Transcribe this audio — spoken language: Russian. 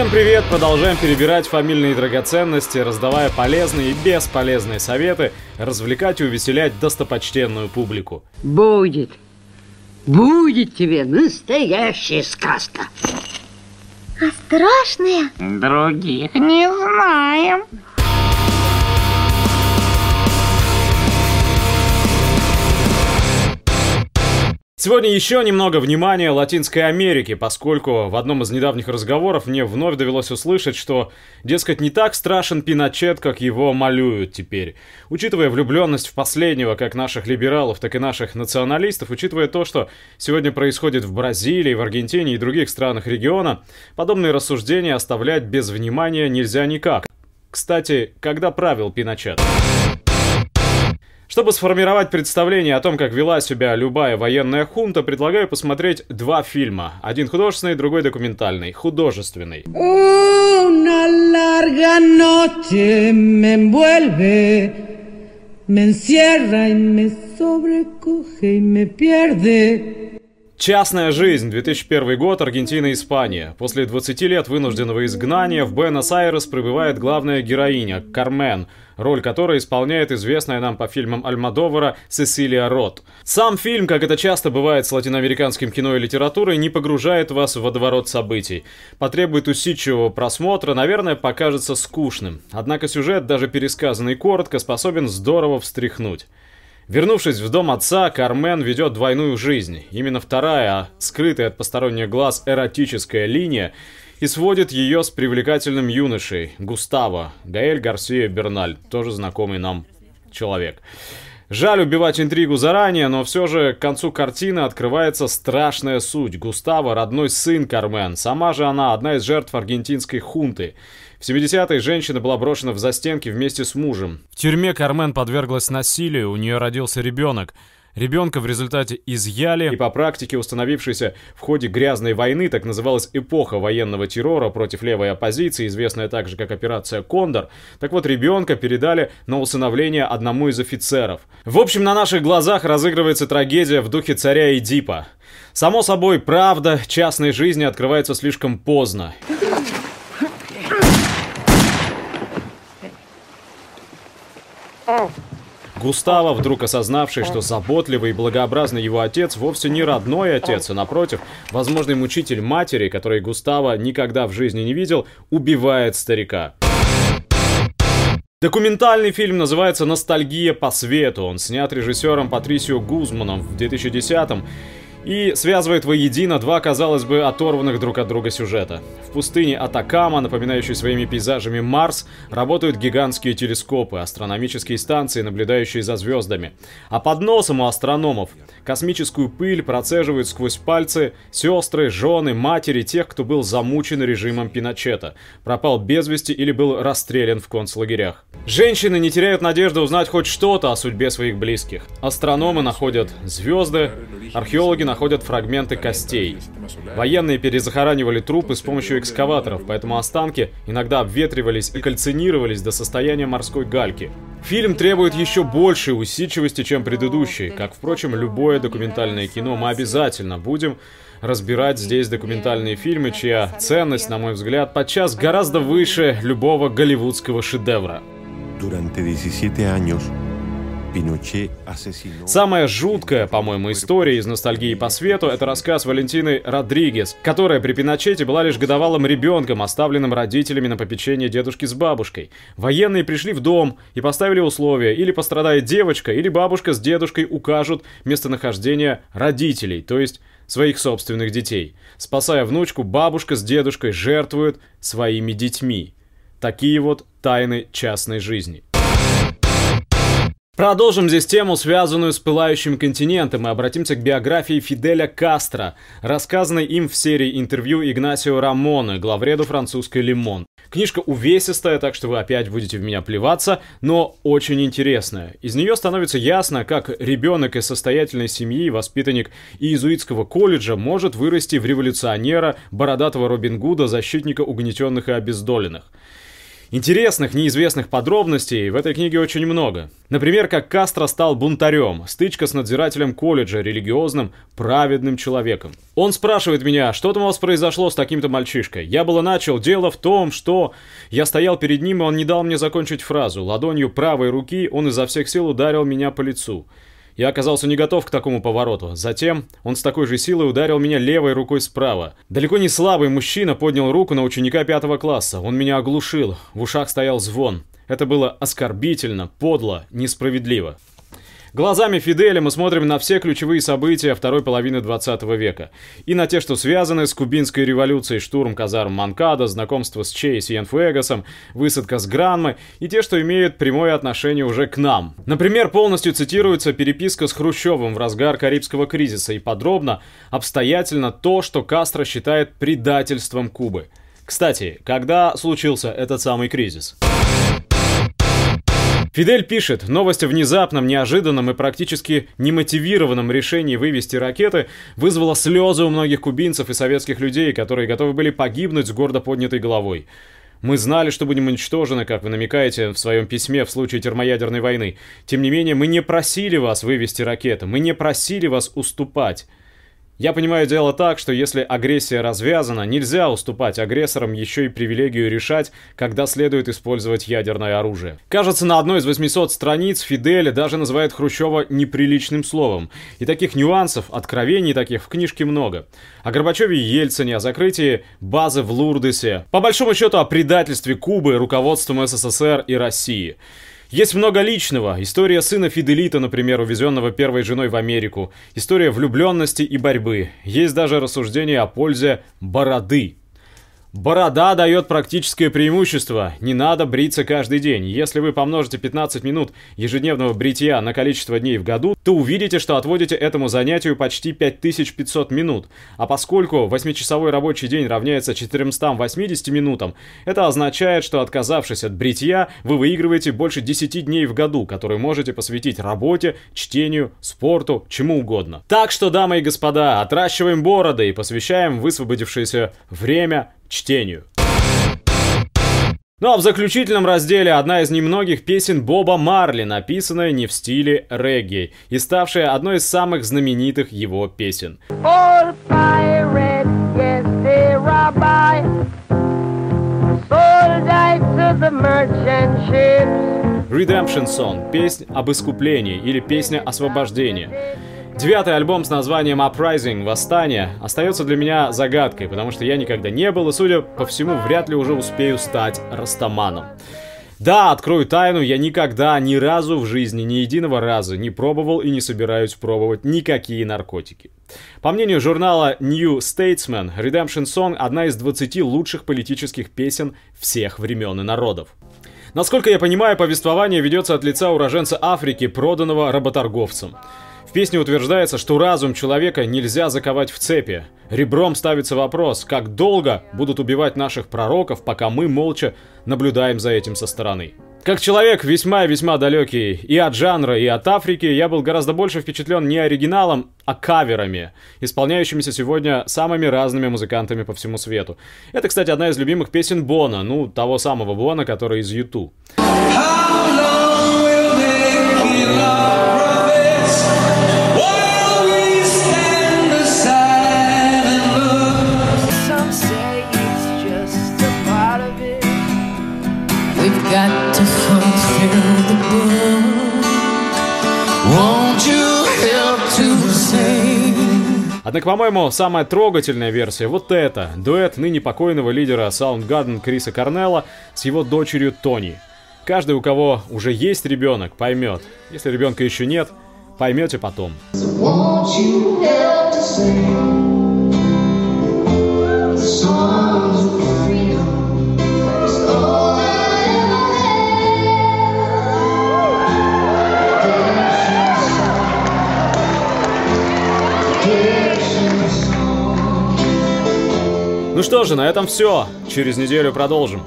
Всем привет! Продолжаем перебирать фамильные драгоценности, раздавая полезные и бесполезные советы, развлекать и увеселять достопочтенную публику. Будет. Будет тебе настоящая сказка. А страшная? Других не знаем. Сегодня еще немного внимания Латинской Америке, поскольку в одном из недавних разговоров мне вновь довелось услышать, что, дескать, не так страшен Пиночет, как его малюют теперь. Учитывая влюбленность в последнего, как наших либералов, так и наших националистов, учитывая то, что сегодня происходит в Бразилии, в Аргентине и других странах региона, подобные рассуждения оставлять без внимания нельзя никак. Кстати, когда правил Пиночет? Чтобы сформировать представление о том, как вела себя любая военная хунта, предлагаю посмотреть два фильма. Один художественный, другой документальный. Художественный. Una larga noche me envuelve, me encierra y me sobrecoge y me pierde. Частная жизнь, 2001 год, Аргентина и Испания. После 20 лет вынужденного изгнания в Буэнос-Айрес прибывает главная героиня, Кармен, роль которой исполняет известная нам по фильмам Альмадовара Сесилия Рот. Сам фильм, как это часто бывает с латиноамериканским кино и литературой, не погружает вас в водоворот событий. Потребует усидчивого просмотра, наверное, покажется скучным. Однако сюжет, даже пересказанный коротко, способен здорово встряхнуть. Вернувшись в дом отца, Кармен ведет двойную жизнь. Именно вторая, а скрытая от посторонних глаз эротическая линия, и сводит ее с привлекательным юношей, Густаво, Гаэль Гарсия Берналь, тоже знакомый нам человек. Жаль убивать интригу заранее, но все же к концу картины открывается страшная суть. Густаво – родной сын Кармен. Сама же она одна из жертв аргентинской хунты. В 70-е женщина была брошена в застенки вместе с мужем. В тюрьме Кармен подверглась насилию, у нее родился ребенок. Ребенка в результате изъяли, и по практике, установившейся в ходе грязной войны, так называлась эпоха военного террора против левой оппозиции, известная также как операция «Кондор», так вот ребенка передали на усыновление одному из офицеров. В общем, на наших глазах разыгрывается трагедия в духе царя Эдипа. Само собой, правда частной жизни открывается слишком поздно. Густаво, вдруг осознавший, что заботливый и благообразный его отец вовсе не родной отец, а напротив, возможный мучитель матери, который Густаво никогда в жизни не видел, убивает старика. Документальный фильм называется «Ностальгия по свету». Он снят режиссером Патрисио Гузманом в 2010-м и связывает воедино два, казалось бы, оторванных друг от друга сюжета. В пустыне Атакама, напоминающей своими пейзажами Марс, работают гигантские телескопы, астрономические станции, наблюдающие за звездами. А под носом у астрономов космическую пыль процеживают сквозь пальцы сестры, жены, матери тех, кто был замучен режимом Пиночета, пропал без вести или был расстрелян в концлагерях. Женщины не теряют надежды узнать хоть что-то о судьбе своих близких. Астрономы находят звезды, археологи находят фрагменты костей. Военные перезахоранивали трупы с помощью экскаваторов, поэтому останки иногда обветривались и кальцинировались до состояния морской гальки. Фильм требует еще большей усидчивости, чем предыдущий. Как, впрочем, любое документальное кино, мы обязательно будем разбирать здесь документальные фильмы, чья ценность, на мой взгляд, подчас гораздо выше любого голливудского шедевра. Durante 17 años, Самая жуткая, по-моему, история из «Ностальгии по свету» — это рассказ Валентины Родригес, которая при Пиночете была лишь годовалым ребенком, оставленным родителями на попечение дедушки с бабушкой. Военные пришли в дом и поставили условия, или пострадает девочка, или бабушка с дедушкой укажут местонахождение родителей, то есть своих собственных детей. Спасая внучку, бабушка с дедушкой жертвуют своими детьми. Такие вот тайны частной жизни. Продолжим здесь тему, связанную с пылающим континентом, и обратимся к биографии Фиделя Кастро, рассказанной им в серии интервью Игнасио Рамона, главреду французской «Лимон». Книжка увесистая, так что вы опять будете в меня плеваться, но очень интересная. Из нее становится ясно, как ребенок из состоятельной семьи, воспитанник иезуитского колледжа, может вырасти в революционера, бородатого Робин Гуда, защитника угнетенных и обездоленных. Интересных, неизвестных подробностей в этой книге очень много. Например, как Кастро стал бунтарем, стычка с надзирателем колледжа, религиозным, праведным человеком. Он спрашивает меня, что там у вас произошло с таким-то мальчишкой. Я было начал, дело в том, что... Я стоял перед ним, и он не дал мне закончить фразу. Ладонью правой руки он изо всех сил ударил меня по лицу. Я оказался не готов к такому повороту. Затем он с такой же силой ударил меня левой рукой справа. Далеко не слабый мужчина поднял руку на ученика пятого класса. Он меня оглушил. В ушах стоял звон. Это было оскорбительно, подло, несправедливо. Глазами Фиделя мы смотрим на все ключевые события второй половины 20 века. И на те, что связаны с кубинской революцией, штурм казарм Манкада, знакомство с Че и Сиенфуэгасом, высадка с Гранмы, и те, что имеют прямое отношение уже к нам. Например, полностью цитируется переписка с Хрущевым в разгар Карибского кризиса и подробно, обстоятельно то, что Кастро считает предательством Кубы. Кстати, когда случился этот самый кризис? Фидель пишет, новость о внезапном, неожиданном и практически немотивированном решении вывести ракеты вызвала слезы у многих кубинцев и советских людей, которые готовы были погибнуть с гордо поднятой головой. Мы знали, что будем уничтожены, как вы намекаете в своем письме в случае термоядерной войны. Тем не менее, мы не просили вас вывести ракеты, мы не просили вас уступать. Я понимаю дело так, что если агрессия развязана, нельзя уступать агрессорам еще и привилегию решать, когда следует использовать ядерное оружие. Кажется, на одной из 800 страниц Фидель даже называет Хрущева неприличным словом. И таких нюансов, откровений таких в книжке много. О Горбачеве и Ельцине, о закрытии базы в Лурдесе. По большому счету о предательстве Кубы руководством СССР и России. Есть много личного. История сына Фиделита, например, увезенного первой женой в Америку. История влюбленности и борьбы. Есть даже рассуждение о пользе бороды. Борода дает практическое преимущество. Не надо бриться каждый день. Если вы помножите 15 минут ежедневного бритья на количество дней в году, то увидите, что отводите этому занятию почти 5500 минут. А поскольку 8-часовой рабочий день равняется 480 минутам, это означает, что отказавшись от бритья, вы выигрываете больше 10 дней в году, которые можете посвятить работе, чтению, спорту, чему угодно. Так что, дамы и господа, отращиваем бороды и посвящаем высвободившееся время чтению. Ну а в заключительном разделе одна из немногих песен Боба Марли, написанная не в стиле регги и ставшая одной из самых знаменитых его песен. Redemption Song – песня об искуплении или песня освобождения. Девятый альбом с названием Uprising, Восстание, остается для меня загадкой, потому что я никогда не был и, судя по всему, вряд ли уже успею стать растаманом. Да, открою тайну, я никогда, ни разу в жизни, ни единого раза не пробовал и не собираюсь пробовать никакие наркотики. По мнению журнала New Statesman, Redemption Song – одна из 20 лучших политических песен всех времен и народов. Насколько я понимаю, повествование ведется от лица уроженца Африки, проданного работорговцем. В песне утверждается, что разум человека нельзя заковать в цепи. Ребром ставится вопрос, как долго будут убивать наших пророков, пока мы молча наблюдаем за этим со стороны. Как человек весьма и весьма далекий и от жанра, и от Африки, я был гораздо больше впечатлен не оригиналом, а каверами, исполняющимися сегодня самыми разными музыкантами по всему свету. Это, кстати, одна из любимых песен Бона, ну, того самого Бона, который из Юту. Однако, по-моему, самая трогательная версия вот эта. Дуэт ныне покойного лидера Soundgarden Криса Корнелла с его дочерью Тони. Каждый, у кого уже есть ребенок, поймет. Если ребенка еще нет, поймете потом. Ну что же, на этом все. Через неделю продолжим.